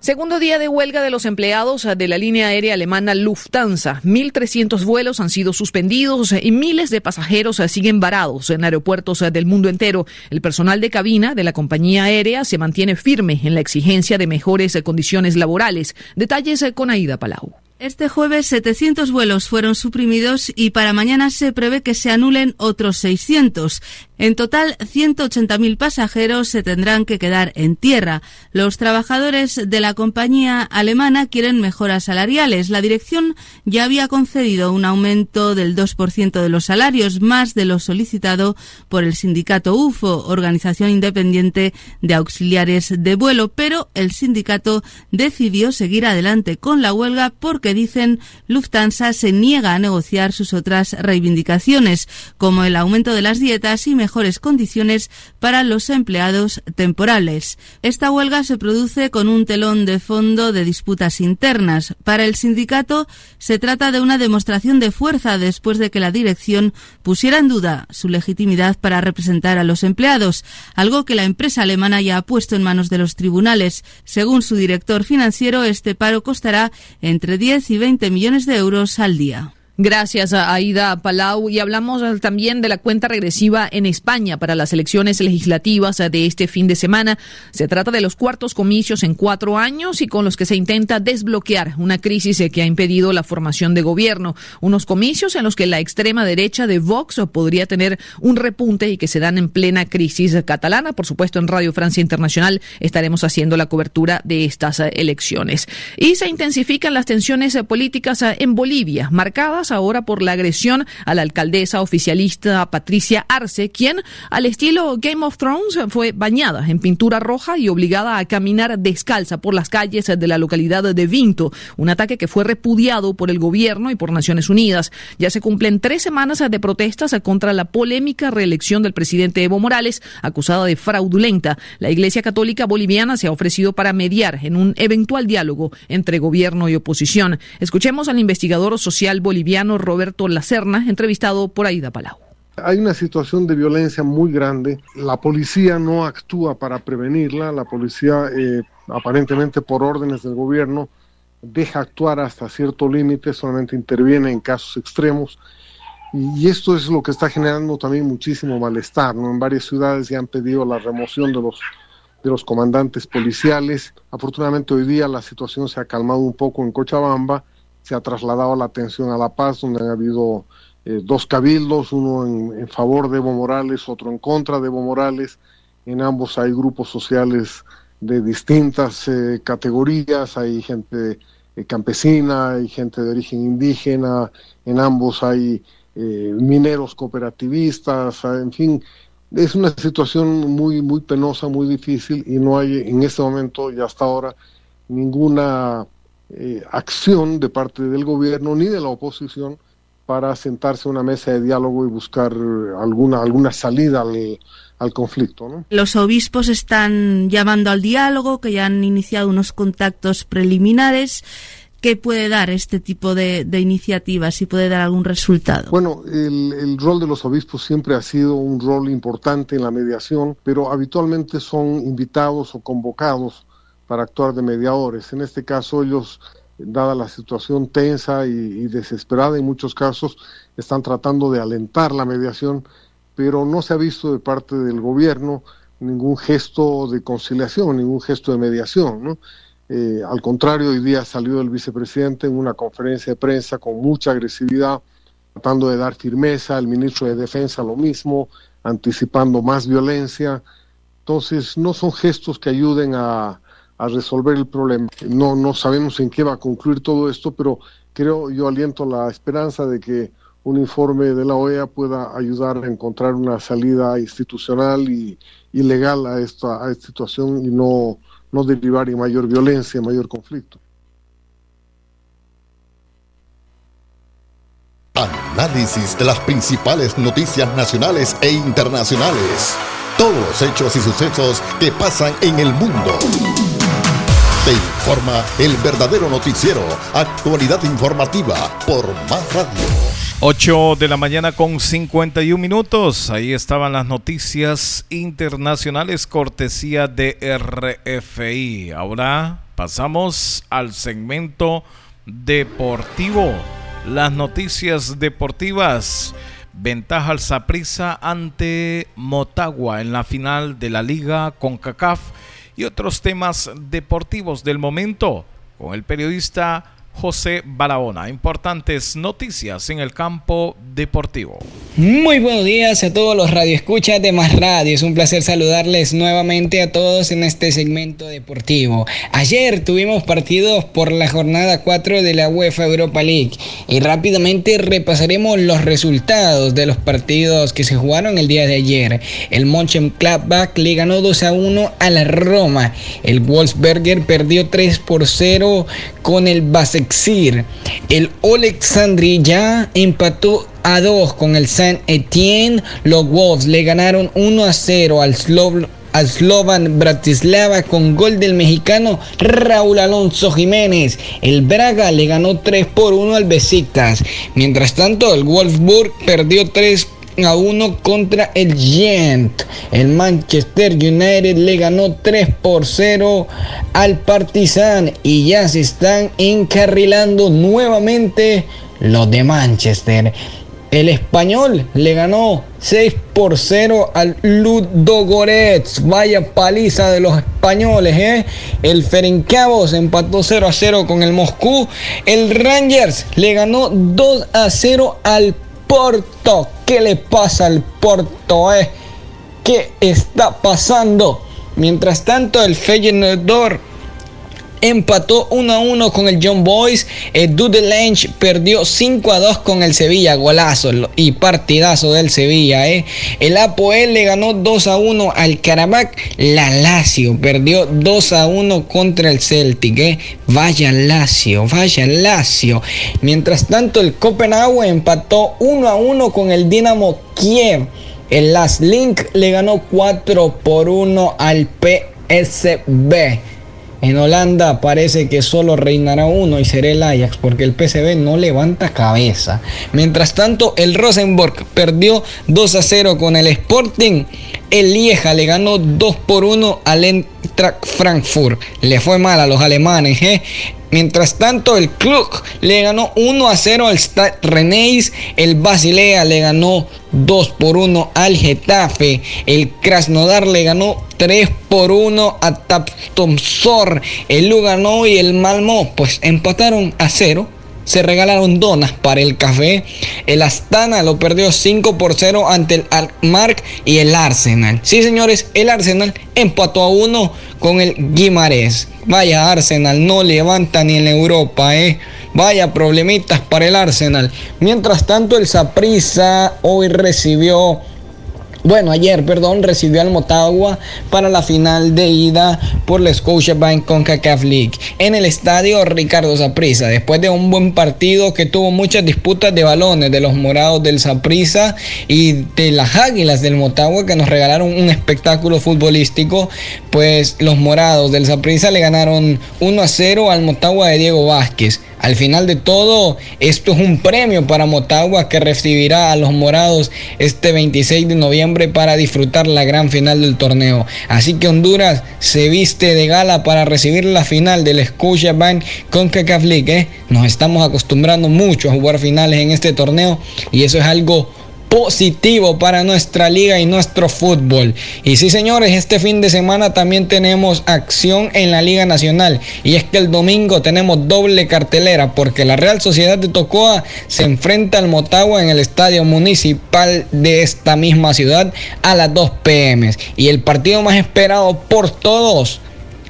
Segundo día de huelga de los empleados de la línea aérea alemana Lufthansa. 1.300 vuelos han sido suspendidos y miles de pasajeros siguen varados en aeropuertos del mundo entero. El personal de cabina de la compañía aérea se mantiene firme en la exigencia de mejores condiciones laborales. Detalles con Aida Palau. Este jueves 700 vuelos fueron suprimidos y para mañana se prevé que se anulen otros 600. En total, 180.000 pasajeros se tendrán que quedar en tierra. Los trabajadores de la compañía alemana quieren mejoras salariales. La dirección ya había concedido un aumento del 2% de los salarios, más de lo solicitado por el sindicato UFO, Organización Independiente de Auxiliares de Vuelo, pero el sindicato decidió seguir adelante con la huelga porque dicen Lufthansa se niega a negociar sus otras reivindicaciones, como el aumento de las dietas y mejores condiciones para los empleados temporales. Esta huelga se produce con un telón de fondo de disputas internas. Para el sindicato se trata de una demostración de fuerza después de que la dirección pusiera en duda su legitimidad para representar a los empleados, algo que la empresa alemana ya ha puesto en manos de los tribunales. Según su director financiero, este paro costará entre 10 y 20 millones de euros al día. Gracias Aida Palau y hablamos también de la cuenta regresiva en España para las elecciones legislativas de este fin de semana. Se trata de los cuartos comicios en cuatro años y con los que se intenta desbloquear una crisis que ha impedido la formación de gobierno. Unos comicios en los que la extrema derecha de Vox podría tener un repunte y que se dan en plena crisis catalana. Por supuesto, en Radio Francia Internacional estaremos haciendo la cobertura de estas elecciones. Y se intensifican las tensiones políticas en Bolivia, marcadas ahora por la agresión a la alcaldesa oficialista Patricia Arce, quien, al estilo Game of Thrones, fue bañada en pintura roja y obligada a caminar descalza por las calles de la localidad de Vinto, un ataque que fue repudiado por el gobierno y por Naciones Unidas. Ya se cumplen tres semanas de protestas contra la polémica reelección del presidente Evo Morales, acusada de fraudulenta. La Iglesia Católica Boliviana se ha ofrecido para mediar en un eventual diálogo entre gobierno y oposición. Escuchemos al investigador social boliviano Roberto Lacerna, entrevistado por Aida Palau. Hay una situación de violencia muy grande. La policía no actúa para prevenirla. La policía, eh, aparentemente por órdenes del gobierno, deja actuar hasta cierto límite, solamente interviene en casos extremos. Y esto es lo que está generando también muchísimo malestar. ¿no? En varias ciudades ya han pedido la remoción de los, de los comandantes policiales. Afortunadamente hoy día la situación se ha calmado un poco en Cochabamba se ha trasladado la atención a La Paz, donde han habido eh, dos cabildos, uno en, favor de Evo Morales, otro en contra de Evo Morales. En ambos hay grupos sociales de distintas eh, categorías, hay gente eh, campesina, hay gente de origen indígena, en ambos hay mineros cooperativistas, en fin, es una situación muy, muy penosa, muy difícil y no hay en este momento y hasta ahora ninguna eh, acción de parte del gobierno ni de la oposición para sentarse a una mesa de diálogo y buscar alguna, alguna salida al, conflicto. Los obispos están llamando al diálogo, que ya han iniciado unos contactos preliminares. ¿Qué puede dar este tipo de, iniciativas? ¿Si puede dar algún resultado? Bueno, el, el, rol de los obispos siempre ha sido un rol importante en la mediación, pero habitualmente son invitados o convocados para actuar de mediadores. En este caso, ellos dada la situación tensa y, desesperada en muchos casos, están tratando de alentar la mediación, pero no se ha visto de parte del gobierno ningún gesto de conciliación, ningún gesto de mediación. Eh, al contrario, hoy día salió el vicepresidente en una conferencia de prensa con mucha agresividad, tratando de dar firmeza, el ministro de Defensa lo mismo, anticipando más violencia. Entonces, no son gestos que ayuden a, a resolver el problema. No, no sabemos en qué va a concluir todo esto, pero creo, yo aliento la esperanza de que un informe de la OEA pueda ayudar a encontrar una salida institucional y, legal a esta, a esta situación y no, no derivar en mayor violencia, mayor conflicto. Análisis de las principales noticias nacionales e internacionales. Todos los hechos y sucesos que pasan en el mundo. Te informa el verdadero noticiero. Actualidad informativa por Más Radio. 8 de la mañana con 51 minutos. Ahí estaban las noticias internacionales cortesía de RFI. Ahora pasamos al segmento deportivo. Las noticias deportivas. Ventaja al Saprissa ante Motagua en la final de la Liga con CACAF y otros temas deportivos del momento con el periodista José Barahona. Importantes noticias en el campo deportivo. Muy buenos días a todos los radioescuchas de Más Radio. Es un placer saludarles nuevamente a todos en este segmento deportivo. Ayer tuvimos partidos por la jornada 4 de la UEFA Europa League y rápidamente repasaremos los resultados de los partidos que se jugaron el día de ayer. El Mönchengladbach le ganó 2 a 1 a la Roma. El Wolfsberger perdió 3 por 0 con el Basexir. El Alexandri ya empató a 2 con el Saint Etienne. Los Wolves le ganaron 1 a 0 al Slovan Bratislava con gol del mexicano Raúl Alonso Jiménez. El Braga le ganó 3 por 1 al Besiktas. Mientras tanto, el Wolfsburg perdió 3 a 1 contra el Gent. El Manchester United le ganó 3 por 0 al Partizan y ya se están encarrilando nuevamente los de Manchester. El español le ganó 6 por 0 al Ludogorets. Vaya paliza de los españoles, ¿eh? El Ferencabos empató 0 a 0 con el Moscú. El Rangers le ganó 2 a 0 al Porto. ¿Qué le pasa al Porto? Eh? ¿Qué está pasando? Mientras tanto, el Feyenoord empató 1 a 1 con el John Boys. El Dudelange perdió 5 a 2 con el Sevilla. Golazo y partidazo del Sevilla. Eh. El Apoel le ganó 2 a 1 al Karabakh. La Lazio perdió 2 a 1 contra el Celtic. Eh. Vaya Lazio, vaya Lazio. Mientras tanto, el Copenhague empató 1 a 1 con el Dinamo Kiev. El Las Link le ganó 4 por 1 al PSB. En Holanda parece que solo reinará uno y será el Ajax porque el PSV no levanta cabeza. Mientras tanto, el Rosenborg perdió 2 a 0 con el Sporting. El Lieja le ganó 2 por 1 al Eintracht Frankfurt. Le fue mal a los alemanes. ¿eh? Mientras tanto, el club le ganó 1 a 0 al Stade Rennais. El Basilea le ganó 2 por 1 al Getafe. El Krasnodar le ganó 3 por 1 a Taptomsor. El Lugano y el Malmo pues empataron a 0 se regalaron donas para el café. El Astana lo perdió 5 por 0 ante el Almark y el Arsenal. Sí, señores, el Arsenal empató a 1 con el Guimarães. Vaya Arsenal, no levanta ni en Europa, eh. Vaya problemitas para el Arsenal. Mientras tanto, el Saprissa hoy recibió bueno, ayer, perdón, recibió al Motagua para la final de ida por la Scotiabank CONCACAF League en el estadio Ricardo Saprissa, después de un buen partido que tuvo muchas disputas de balones de los morados del Saprissa y de las Águilas del Motagua que nos regalaron un espectáculo futbolístico, pues los morados del Saprissa le ganaron 1 a 0 al Motagua de Diego Vázquez. Al final de todo, esto es un premio para Motagua que recibirá a los morados este 26 de noviembre para disfrutar la gran final del torneo. Así que Honduras se viste de gala para recibir la final del Scotiabank con CACAF. ¿eh? Nos estamos acostumbrando mucho a jugar finales en este torneo y eso es algo positivo para nuestra liga y nuestro fútbol. Y sí, señores, este fin de semana también tenemos acción en la Liga Nacional. Y es que el domingo tenemos doble cartelera porque la Real Sociedad de Tocoa se enfrenta al Motagua en el estadio municipal de esta misma ciudad a las 2 pm. Y el partido más esperado por todos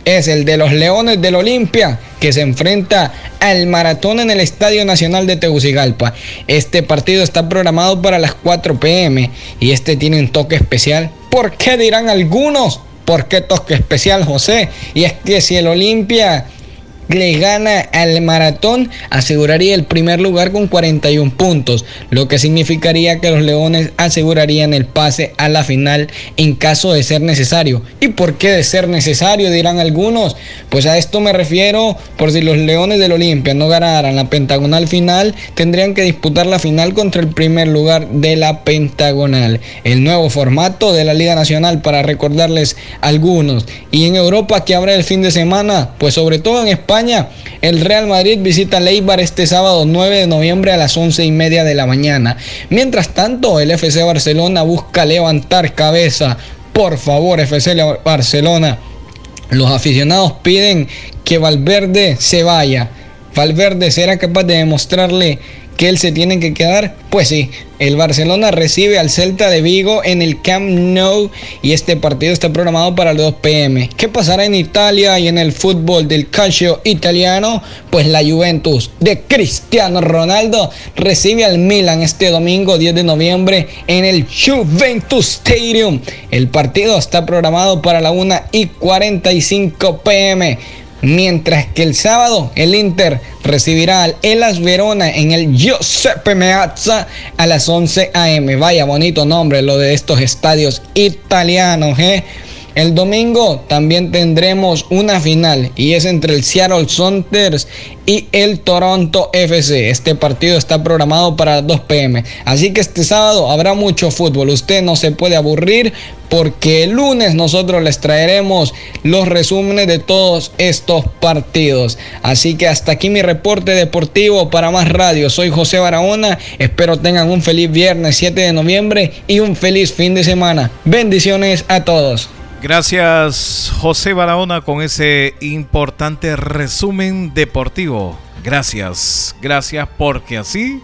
es el de los Leones del Olimpia, que se enfrenta al maratón en el Estadio Nacional de Tegucigalpa. Este partido está programado para las 4 pm y este tiene un toque especial. ¿Por qué dirán algunos? ¿Por qué toque especial, José? Y es que si el Olimpia le gana al maratón, aseguraría el primer lugar con 41 puntos, lo que significaría que los Leones asegurarían el pase a la final en caso de ser necesario. ¿Y por qué de ser necesario? Dirán algunos. Pues a esto me refiero, por si los Leones del Olimpia no ganaran la pentagonal final, tendrían que disputar la final contra el primer lugar de la pentagonal. El nuevo formato de la Liga Nacional para recordarles algunos. Y en Europa que habrá el fin de semana, pues sobre todo en El Real Madrid visita Leibar este sábado 9 de noviembre a las 11 y media de la mañana. Mientras tanto, el FC Barcelona busca levantar cabeza. Por favor, FC Barcelona. Los aficionados piden que Valverde se vaya. Valverde será capaz de demostrarle que él se tiene que quedar? Pues sí, el Barcelona recibe al Celta de Vigo en el Camp Nou y este partido está programado para las 2 pm. ¿Qué pasará en Italia y en el fútbol del calcio italiano? Pues la Juventus de Cristiano Ronaldo recibe al Milan este domingo 10 de noviembre en el Juventus Stadium. El partido está programado para la 1 y 45 pm. Mientras que el sábado el Inter recibirá al Elas Verona en el Giuseppe Meazza a las 11 a.m. Vaya bonito nombre lo de estos estadios italianos, ¿eh? El domingo también tendremos una final y es entre el Seattle Sounders y el Toronto FC. Este partido está programado para las 2 pm. Así que este sábado habrá mucho fútbol. Usted no se puede aburrir porque el lunes nosotros les traeremos los resúmenes de todos estos partidos. Así que hasta aquí mi reporte deportivo para más radio. Soy José Barahona. Espero tengan un feliz viernes 7 de noviembre y un feliz fin de semana. Bendiciones a todos. Gracias José Barahona con ese importante resumen deportivo. Gracias, gracias porque así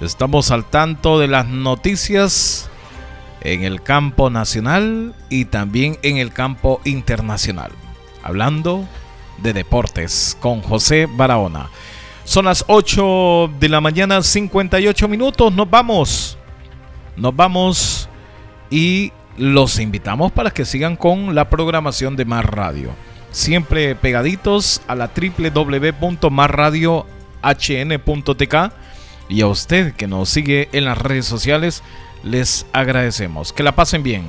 estamos al tanto de las noticias en el campo nacional y también en el campo internacional. Hablando de deportes con José Barahona. Son las 8 de la mañana, 58 minutos. Nos vamos. Nos vamos y los invitamos para que sigan con la programación de Más Radio. Siempre pegaditos a la www.marradiohn.tk y a usted que nos sigue en las redes sociales, les agradecemos. Que la pasen bien.